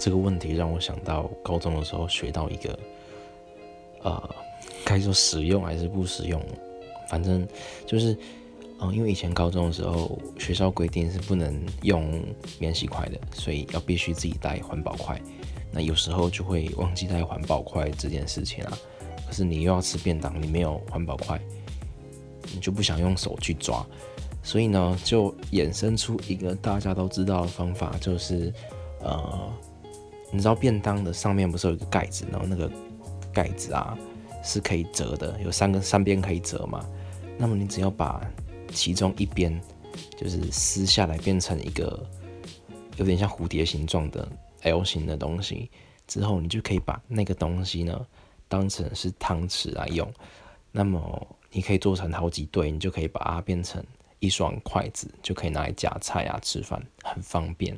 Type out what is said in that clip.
这个问题让我想到高中的时候学到一个，呃，该说使用还是不使用，反正就是，嗯，因为以前高中的时候学校规定是不能用免洗筷的，所以要必须自己带环保筷。那有时候就会忘记带环保筷这件事情啊。可是你又要吃便当，你没有环保筷，你就不想用手去抓，所以呢，就衍生出一个大家都知道的方法，就是呃。你知道便当的上面不是有一个盖子，然后那个盖子啊是可以折的，有三个三边可以折嘛。那么你只要把其中一边就是撕下来，变成一个有点像蝴蝶形状的 L 型的东西之后，你就可以把那个东西呢当成是汤匙来用。那么你可以做成好几对，你就可以把它变成一双筷子，就可以拿来夹菜啊吃饭，很方便。